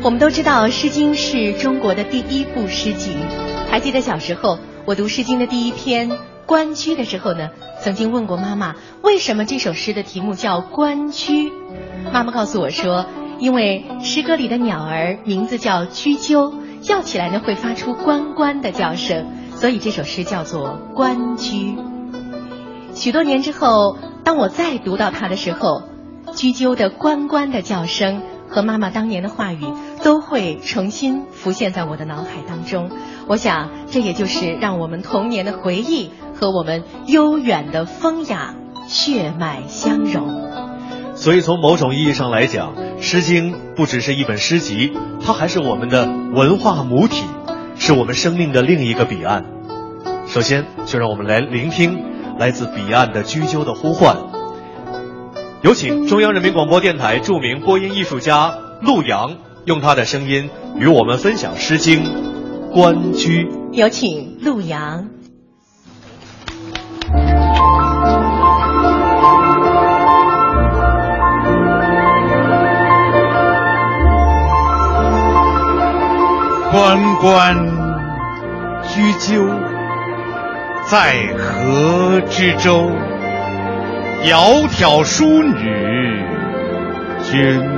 我们都知道，《诗经》是中国的第一部诗集。还记得小时候我读《诗经》的第一篇《关雎》的时候呢，曾经问过妈妈，为什么这首诗的题目叫《关雎》？妈妈告诉我说，因为诗歌里的鸟儿名字叫雎鸠，叫起来呢会发出“关关”的叫声，所以这首诗叫做《关雎》。许多年之后，当我再读到它的时候，雎鸠的“关关”的叫声。和妈妈当年的话语都会重新浮现在我的脑海当中。我想，这也就是让我们童年的回忆和我们悠远的风雅血脉相融。所以，从某种意义上来讲，《诗经》不只是一本诗集，它还是我们的文化母体，是我们生命的另一个彼岸。首先，就让我们来聆听来自彼岸的雎鸠的呼唤。有请中央人民广播电台著名播音艺术家陆阳，用他的声音与我们分享《诗经·关雎》。有请陆阳。关关雎鸠，在河之洲。窈窕淑女，君